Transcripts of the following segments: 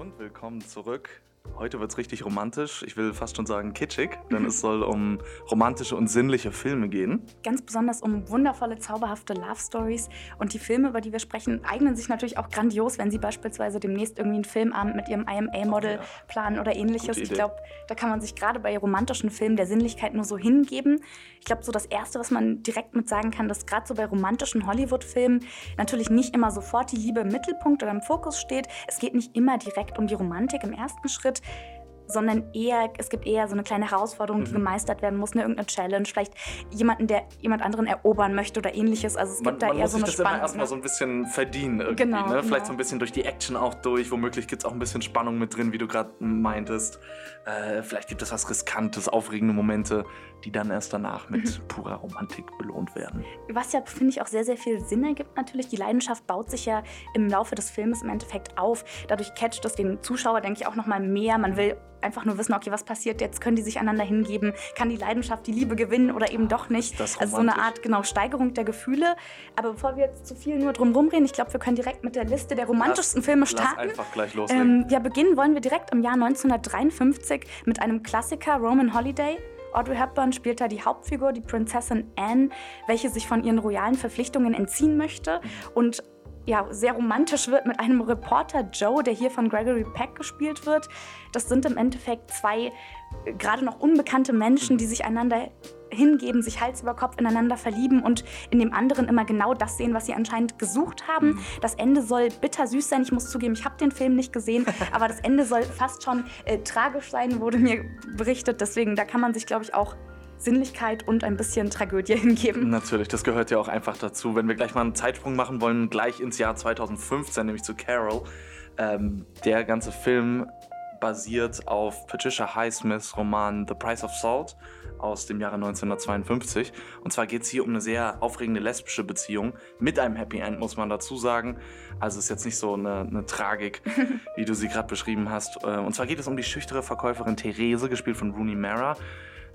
Und willkommen zurück Heute wird es richtig romantisch. Ich will fast schon sagen kitschig, denn es soll um romantische und sinnliche Filme gehen. Ganz besonders um wundervolle, zauberhafte Love Stories. Und die Filme, über die wir sprechen, eignen sich natürlich auch grandios, wenn Sie beispielsweise demnächst irgendwie einen Filmabend mit Ihrem IMA-Model ja. planen oder ähnliches. Ich glaube, da kann man sich gerade bei romantischen Filmen der Sinnlichkeit nur so hingeben. Ich glaube, so das Erste, was man direkt mit sagen kann, dass gerade so bei romantischen Hollywood-Filmen natürlich nicht immer sofort die Liebe im Mittelpunkt oder im Fokus steht. Es geht nicht immer direkt um die Romantik im ersten Schritt. Schritt, sondern eher, es gibt eher so eine kleine Herausforderung, die mhm. gemeistert werden muss, eine irgendeine Challenge, vielleicht jemanden, der jemand anderen erobern möchte oder ähnliches. Also es man, gibt da man eher muss so eine sich das Spannung. immer erstmal so ein bisschen verdienen irgendwie, genau, ne? Vielleicht genau. so ein bisschen durch die Action auch durch, womöglich gibt es auch ein bisschen Spannung mit drin, wie du gerade meintest. Äh, vielleicht gibt es was Riskantes, aufregende Momente, die dann erst danach mit mhm. purer Romantik belohnt werden. Was ja, finde ich, auch sehr, sehr viel Sinn ergibt natürlich. Die Leidenschaft baut sich ja im Laufe des Films im Endeffekt auf. Dadurch catcht es den Zuschauer, denke ich, auch noch mal mehr. Man will einfach nur wissen, okay, was passiert jetzt? Können die sich einander hingeben? Kann die Leidenschaft die Liebe gewinnen oder eben doch nicht? Das also so eine Art genau Steigerung der Gefühle. Aber bevor wir jetzt zu viel nur drum reden, ich glaube, wir können direkt mit der Liste der romantischsten lass, Filme starten. Lass einfach gleich loslegen. Ähm, ja, beginnen wollen wir direkt im Jahr 1953 mit einem Klassiker, Roman Holiday. Audrey Hepburn spielt da die Hauptfigur, die Prinzessin Anne, welche sich von ihren royalen Verpflichtungen entziehen möchte und ja, sehr romantisch wird mit einem Reporter Joe, der hier von Gregory Peck gespielt wird. Das sind im Endeffekt zwei äh, gerade noch unbekannte Menschen, die sich einander hingeben, sich Hals über Kopf ineinander verlieben und in dem anderen immer genau das sehen, was sie anscheinend gesucht haben. Mhm. Das Ende soll bittersüß sein. Ich muss zugeben, ich habe den Film nicht gesehen, aber das Ende soll fast schon äh, tragisch sein, wurde mir berichtet. Deswegen, da kann man sich, glaube ich, auch Sinnlichkeit und ein bisschen Tragödie hingeben. Natürlich, das gehört ja auch einfach dazu. Wenn wir gleich mal einen Zeitsprung machen wollen, gleich ins Jahr 2015, nämlich zu Carol. Ähm, der ganze Film basiert auf Patricia Highsmiths Roman The Price of Salt aus dem Jahre 1952. Und zwar geht es hier um eine sehr aufregende lesbische Beziehung mit einem Happy End, muss man dazu sagen. Also ist jetzt nicht so eine, eine Tragik, wie du sie gerade beschrieben hast. Äh, und zwar geht es um die schüchtere Verkäuferin Therese, gespielt von Rooney Mara.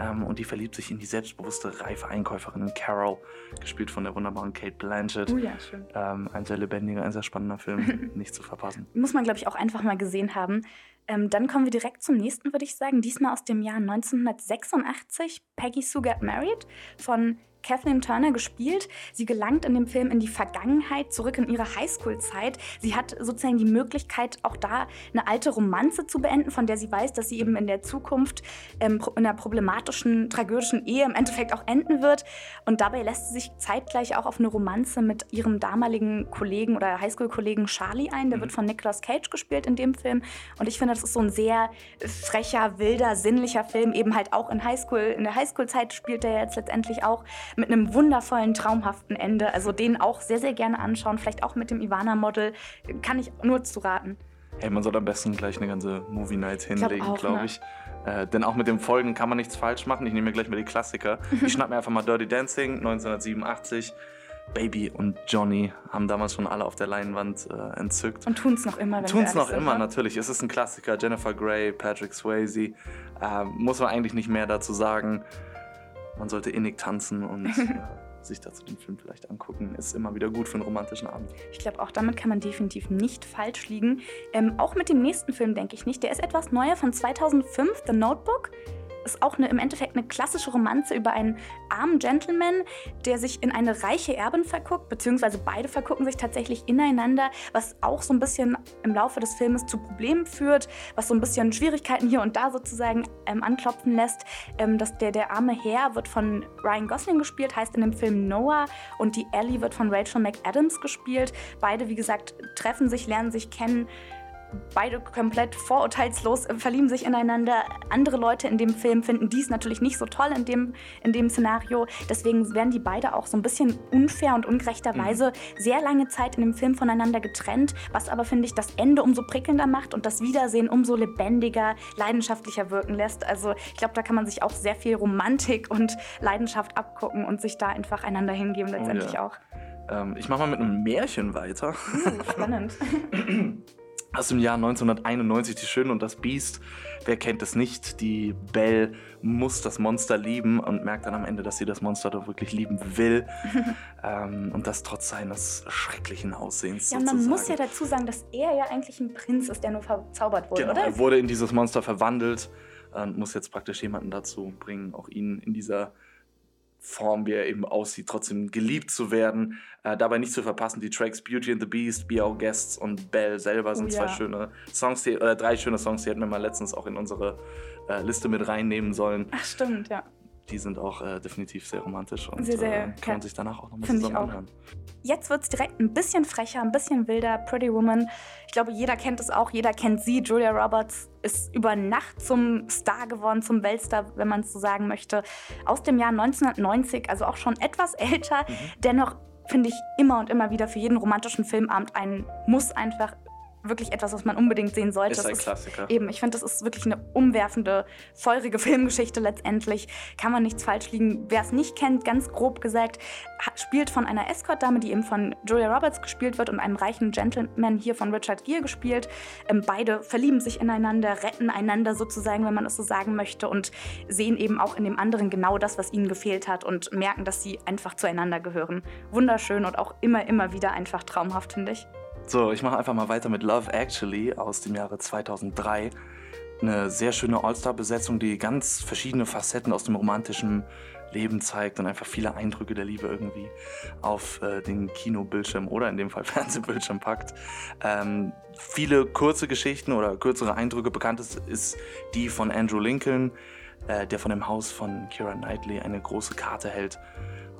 Ähm, und die verliebt sich in die selbstbewusste, reife Einkäuferin Carol, gespielt von der wunderbaren Kate Blanchett. Oh ja, schön. Ähm, ein sehr lebendiger, ein sehr spannender Film, nicht zu verpassen. Muss man, glaube ich, auch einfach mal gesehen haben. Ähm, dann kommen wir direkt zum nächsten, würde ich sagen. Diesmal aus dem Jahr 1986, Peggy Sue Got Married von Kathleen Turner gespielt. Sie gelangt in dem Film in die Vergangenheit, zurück in ihre Highschool-Zeit. Sie hat sozusagen die Möglichkeit, auch da eine alte Romanze zu beenden, von der sie weiß, dass sie eben in der Zukunft ähm, in einer problematischen, tragödischen Ehe im Endeffekt auch enden wird. Und dabei lässt sie sich zeitgleich auch auf eine Romanze mit ihrem damaligen Kollegen oder Highschool-Kollegen Charlie ein. Der mhm. wird von Nicolas Cage gespielt in dem Film. Und ich finde, das ist so ein sehr frecher, wilder, sinnlicher Film, eben halt auch in Highschool. In der Highschool-Zeit spielt er jetzt letztendlich auch mit einem wundervollen, traumhaften Ende. Also den auch sehr, sehr gerne anschauen. Vielleicht auch mit dem Ivana-Model. Kann ich nur zu raten. Hey, man soll am besten gleich eine ganze Movie Night hinlegen, glaube glaub ne? ich. Äh, denn auch mit dem Folgen kann man nichts falsch machen. Ich nehme mir gleich mal die Klassiker. ich schnapp mir einfach mal Dirty Dancing 1987. Baby und Johnny haben damals schon alle auf der Leinwand äh, entzückt. Und tun es noch immer, wenn Tun es noch sind, immer, ne? natürlich. Es ist ein Klassiker. Jennifer Grey, Patrick Swayze. Äh, muss man eigentlich nicht mehr dazu sagen man sollte innig tanzen und äh, sich dazu den Film vielleicht angucken. Ist immer wieder gut für einen romantischen Abend. Ich glaube, auch damit kann man definitiv nicht falsch liegen. Ähm, auch mit dem nächsten Film denke ich nicht. Der ist etwas neuer von 2005, The Notebook ist auch eine, im Endeffekt eine klassische Romanze über einen armen Gentleman, der sich in eine reiche Erbin verguckt, beziehungsweise beide vergucken sich tatsächlich ineinander, was auch so ein bisschen im Laufe des Filmes zu Problemen führt, was so ein bisschen Schwierigkeiten hier und da sozusagen ähm, anklopfen lässt. Ähm, dass der, der arme Herr wird von Ryan Gosling gespielt, heißt in dem Film Noah und die Ellie wird von Rachel McAdams gespielt. Beide, wie gesagt, treffen sich, lernen sich kennen beide komplett vorurteilslos äh, verlieben sich ineinander. Andere Leute in dem Film finden dies natürlich nicht so toll in dem, in dem Szenario. Deswegen werden die beide auch so ein bisschen unfair und ungerechterweise mhm. sehr lange Zeit in dem Film voneinander getrennt, was aber, finde ich, das Ende umso prickelnder macht und das Wiedersehen umso lebendiger, leidenschaftlicher wirken lässt. Also ich glaube, da kann man sich auch sehr viel Romantik und Leidenschaft abgucken und sich da einfach einander hingeben letztendlich oh ja. auch. Ähm, ich mache mal mit einem Märchen weiter. Uh, spannend. aus dem Jahr 1991, Die Schöne und das Biest. Wer kennt es nicht? Die Belle muss das Monster lieben und merkt dann am Ende, dass sie das Monster doch wirklich lieben will. ähm, und das trotz seines schrecklichen Aussehens. Ja, man sozusagen. muss ja dazu sagen, dass er ja eigentlich ein Prinz ist, der nur verzaubert wurde, genau, oder? Er wurde in dieses Monster verwandelt und muss jetzt praktisch jemanden dazu bringen, auch ihn in dieser Form, wie er eben aussieht, trotzdem geliebt zu werden. Äh, dabei nicht zu verpassen, die Tracks Beauty and the Beast, Be Our Guests und Belle selber sind oh, zwei schöne Songs, die, oder drei schöne Songs, die hätten wir mal letztens auch in unsere äh, Liste mit reinnehmen sollen. Ach, stimmt, ja die sind auch äh, definitiv sehr romantisch und sehr, sehr, äh, kann man sich danach auch nochmal zusammen anhören. Jetzt wird es direkt ein bisschen frecher, ein bisschen wilder. Pretty Woman. Ich glaube, jeder kennt es auch, jeder kennt sie. Julia Roberts ist über Nacht zum Star geworden, zum Weltstar, wenn man es so sagen möchte. Aus dem Jahr 1990, also auch schon etwas älter. Mhm. Dennoch finde ich immer und immer wieder für jeden romantischen Filmabend ein Muss einfach wirklich etwas, was man unbedingt sehen sollte. Ist ein Klassiker. Ist eben, ich finde, das ist wirklich eine umwerfende, feurige Filmgeschichte letztendlich. Kann man nichts falsch liegen. Wer es nicht kennt, ganz grob gesagt, spielt von einer Escort-Dame, die eben von Julia Roberts gespielt wird und einem reichen Gentleman hier von Richard Gere gespielt. Ähm, beide verlieben sich ineinander, retten einander sozusagen, wenn man es so sagen möchte und sehen eben auch in dem anderen genau das, was ihnen gefehlt hat und merken, dass sie einfach zueinander gehören. Wunderschön und auch immer, immer wieder einfach traumhaft, finde ich. So, ich mache einfach mal weiter mit Love Actually aus dem Jahre 2003. Eine sehr schöne All-Star-Besetzung, die ganz verschiedene Facetten aus dem romantischen Leben zeigt und einfach viele Eindrücke der Liebe irgendwie auf äh, den Kinobildschirm oder in dem Fall Fernsehbildschirm packt. Ähm, viele kurze Geschichten oder kürzere Eindrücke. Bekannt ist, ist die von Andrew Lincoln, äh, der von dem Haus von Kira Knightley eine große Karte hält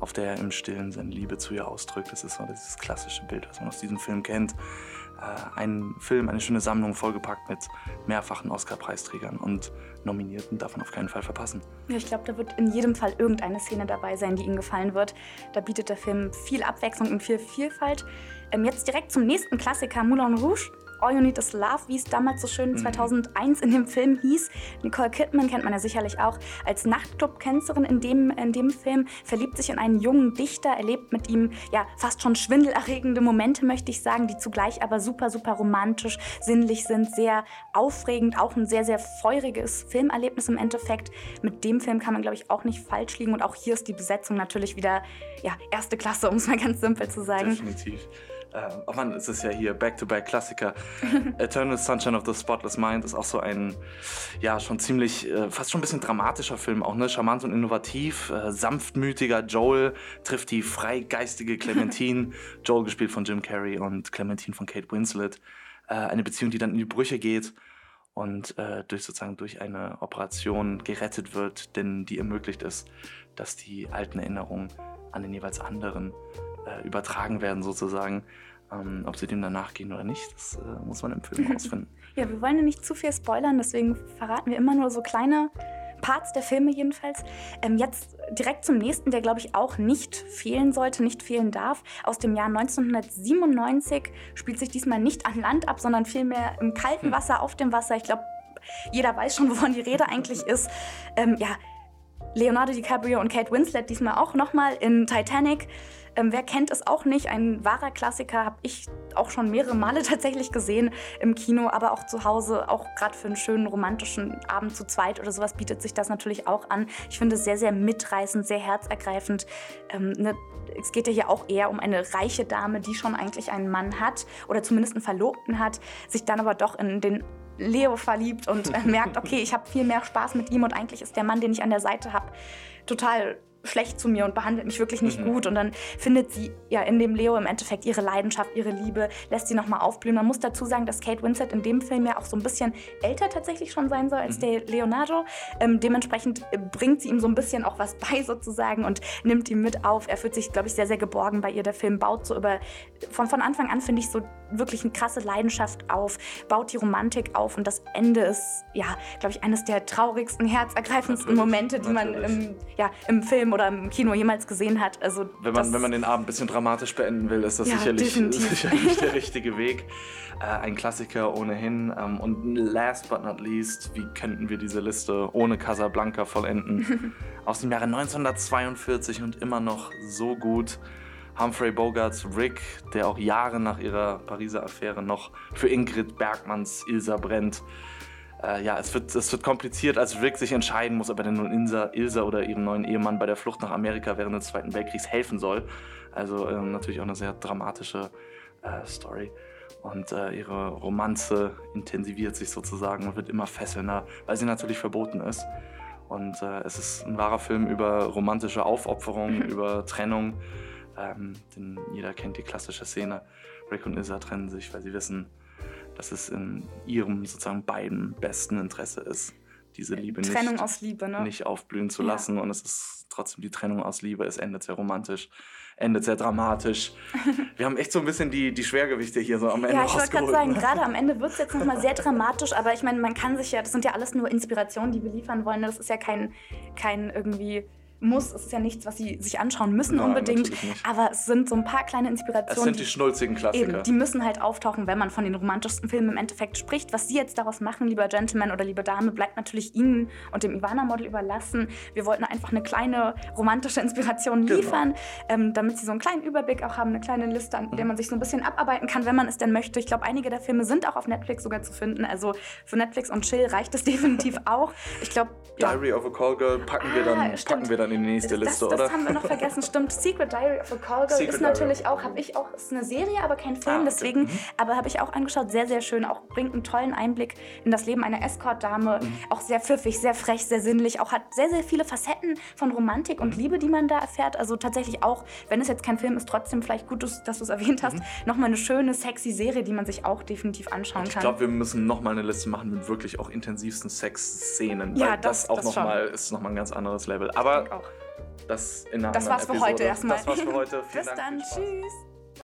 auf der er im Stillen seine Liebe zu ihr ausdrückt. Das ist so dieses klassische Bild, was man aus diesem Film kennt. Äh, ein Film, eine schöne Sammlung, vollgepackt mit mehrfachen Oscar-Preisträgern und Nominierten, darf man auf keinen Fall verpassen. Ja, ich glaube, da wird in jedem Fall irgendeine Szene dabei sein, die Ihnen gefallen wird. Da bietet der Film viel Abwechslung und viel Vielfalt. Ähm, jetzt direkt zum nächsten Klassiker, Moulin Rouge. All You Need Is Love, wie es damals so schön 2001 mhm. in dem Film hieß. Nicole Kidman kennt man ja sicherlich auch als Nachtclub-Tänzerin in dem, in dem Film, verliebt sich in einen jungen Dichter, erlebt mit ihm ja fast schon schwindelerregende Momente, möchte ich sagen, die zugleich aber super, super romantisch, sinnlich sind, sehr aufregend, auch ein sehr, sehr feuriges Filmerlebnis im Endeffekt. Mit dem Film kann man, glaube ich, auch nicht falsch liegen und auch hier ist die Besetzung natürlich wieder ja, erste Klasse, um es mal ganz simpel zu sagen. Definitiv. Äh, oh Mann, es ist ja hier Back-to-Back-Klassiker. Eternal Sunshine of the Spotless Mind ist auch so ein, ja, schon ziemlich, äh, fast schon ein bisschen dramatischer Film auch, ne? Charmant und innovativ. Äh, sanftmütiger Joel trifft die freigeistige Clementine. Joel gespielt von Jim Carrey und Clementine von Kate Winslet. Äh, eine Beziehung, die dann in die Brüche geht und äh, durch sozusagen durch eine Operation gerettet wird, denn die ermöglicht es, dass die alten Erinnerungen an den jeweils anderen äh, übertragen werden sozusagen. Ähm, ob sie dem danach gehen oder nicht, das äh, muss man im Film herausfinden. ja, wir wollen ja nicht zu viel spoilern, deswegen verraten wir immer nur so kleine Parts der Filme jedenfalls. Ähm, jetzt direkt zum nächsten, der glaube ich auch nicht fehlen sollte, nicht fehlen darf. Aus dem Jahr 1997 spielt sich diesmal nicht an Land ab, sondern vielmehr im kalten hm. Wasser, auf dem Wasser. Ich glaube, jeder weiß schon, wovon die Rede eigentlich ist. Ähm, ja, Leonardo DiCaprio und Kate Winslet diesmal auch nochmal in Titanic. Ähm, wer kennt es auch nicht? Ein wahrer Klassiker habe ich auch schon mehrere Male tatsächlich gesehen im Kino, aber auch zu Hause, auch gerade für einen schönen romantischen Abend zu zweit oder sowas bietet sich das natürlich auch an. Ich finde es sehr, sehr mitreißend, sehr herzergreifend. Ähm, ne, es geht ja hier auch eher um eine reiche Dame, die schon eigentlich einen Mann hat oder zumindest einen Verlobten hat, sich dann aber doch in den Leo verliebt und äh, merkt, okay, ich habe viel mehr Spaß mit ihm und eigentlich ist der Mann, den ich an der Seite habe, total schlecht zu mir und behandelt mich wirklich nicht mhm. gut. Und dann findet sie ja in dem Leo im Endeffekt ihre Leidenschaft, ihre Liebe, lässt sie nochmal aufblühen. Man muss dazu sagen, dass Kate Winslet in dem Film ja auch so ein bisschen älter tatsächlich schon sein soll als mhm. der Leonardo. Ähm, dementsprechend äh, bringt sie ihm so ein bisschen auch was bei sozusagen und nimmt ihn mit auf. Er fühlt sich, glaube ich, sehr, sehr geborgen bei ihr. Der Film baut so über, von, von Anfang an finde ich so wirklich eine krasse Leidenschaft auf, baut die Romantik auf und das Ende ist, ja, glaube ich, eines der traurigsten, herzergreifendsten natürlich, Momente, die natürlich. man im, ja, im Film oder im Kino jemals gesehen hat. Also wenn, man, wenn man den Abend ein bisschen dramatisch beenden will, ist das ja, sicherlich, sicherlich der richtige Weg. Äh, ein Klassiker ohnehin. Ähm, und last but not least, wie könnten wir diese Liste ohne Casablanca vollenden? Aus dem Jahre 1942 und immer noch so gut. Humphrey Bogarts Rick, der auch Jahre nach ihrer Pariser Affäre noch für Ingrid Bergmanns Ilsa brennt. Äh, ja, es wird, es wird kompliziert, als Rick sich entscheiden muss, ob er denn nun Ilsa, Ilsa oder ihrem neuen Ehemann bei der Flucht nach Amerika während des Zweiten Weltkriegs helfen soll. Also äh, natürlich auch eine sehr dramatische äh, Story. Und äh, ihre Romanze intensiviert sich sozusagen und wird immer fesselnder, weil sie natürlich verboten ist. Und äh, es ist ein wahrer Film über romantische Aufopferung, über Trennung. Ähm, denn jeder kennt die klassische Szene. Rick und Ilsa trennen sich, weil sie wissen, dass es in ihrem sozusagen beiden besten Interesse ist, diese Liebe Trennung nicht, aus Liebe, ne? nicht aufblühen zu Ja. lassen. Und es ist trotzdem die Trennung aus Liebe. Es endet sehr romantisch, endet sehr dramatisch. Wir haben echt so ein bisschen die, die Schwergewichte hier so am Ende Ja, ich wollte gerade sagen, ne? gerade am Ende wird es jetzt nochmal sehr dramatisch, aber ich meine, man kann sich ja, das sind ja alles nur Inspirationen, die wir liefern wollen. ne? Das ist ja kein, kein irgendwie Muss, es ist ja nichts, was sie sich anschauen müssen Nein, unbedingt. Aber es sind so ein paar kleine Es Inspirationen. sind die schnulzigen Klassiker. Eben, die müssen halt auftauchen, wenn man von den romantischsten Filmen im Endeffekt spricht. Was Sie jetzt daraus machen, lieber Gentleman oder liebe Dame, bleibt natürlich Ihnen und dem Ivana-Model überlassen. Wir wollten einfach eine kleine romantische Inspiration Genau. liefern, ähm, damit Sie so einen kleinen Überblick auch haben, eine kleine Liste, an der man sich so ein bisschen abarbeiten kann, wenn man es denn möchte. Ich glaube, einige der Filme sind auch auf Netflix sogar zu finden. Also für Netflix und Chill reicht es definitiv auch. Ich glaube. Diary of a Call Girl packen, wir, Ah, dann, stimmt. packen wir dann in die nächste Das, Liste, das oder? haben wir noch vergessen, stimmt. Secret Diary of a Call Girl Secret ist Diary natürlich a auch, habe ich auch, ist eine Serie, aber kein Film, Ah, okay. deswegen, Mhm. aber habe ich auch angeschaut, sehr, sehr schön, auch bringt einen tollen Einblick in das Leben einer Escort-Dame, Mhm. auch sehr pfiffig, sehr frech, sehr sinnlich, auch hat sehr, sehr viele Facetten von Romantik Mhm. und Liebe, die man da erfährt, also tatsächlich auch, wenn es jetzt kein Film ist, trotzdem vielleicht gut, dass du es erwähnt hast, nochmal eine schöne, sexy Serie, die man sich auch definitiv anschauen Mhm. Ich kann. glaube, wir müssen nochmal eine Liste machen mit wirklich auch intensivsten Sexszenen. Ja, weil das, das- auch das noch schon. mal, ist nochmal ein ganz anderes Level. Ich Aber. Das in einer Das war's für Episode. heute erstmal. Das war's für heute. Vielen Bis Dank, dann, tschüss.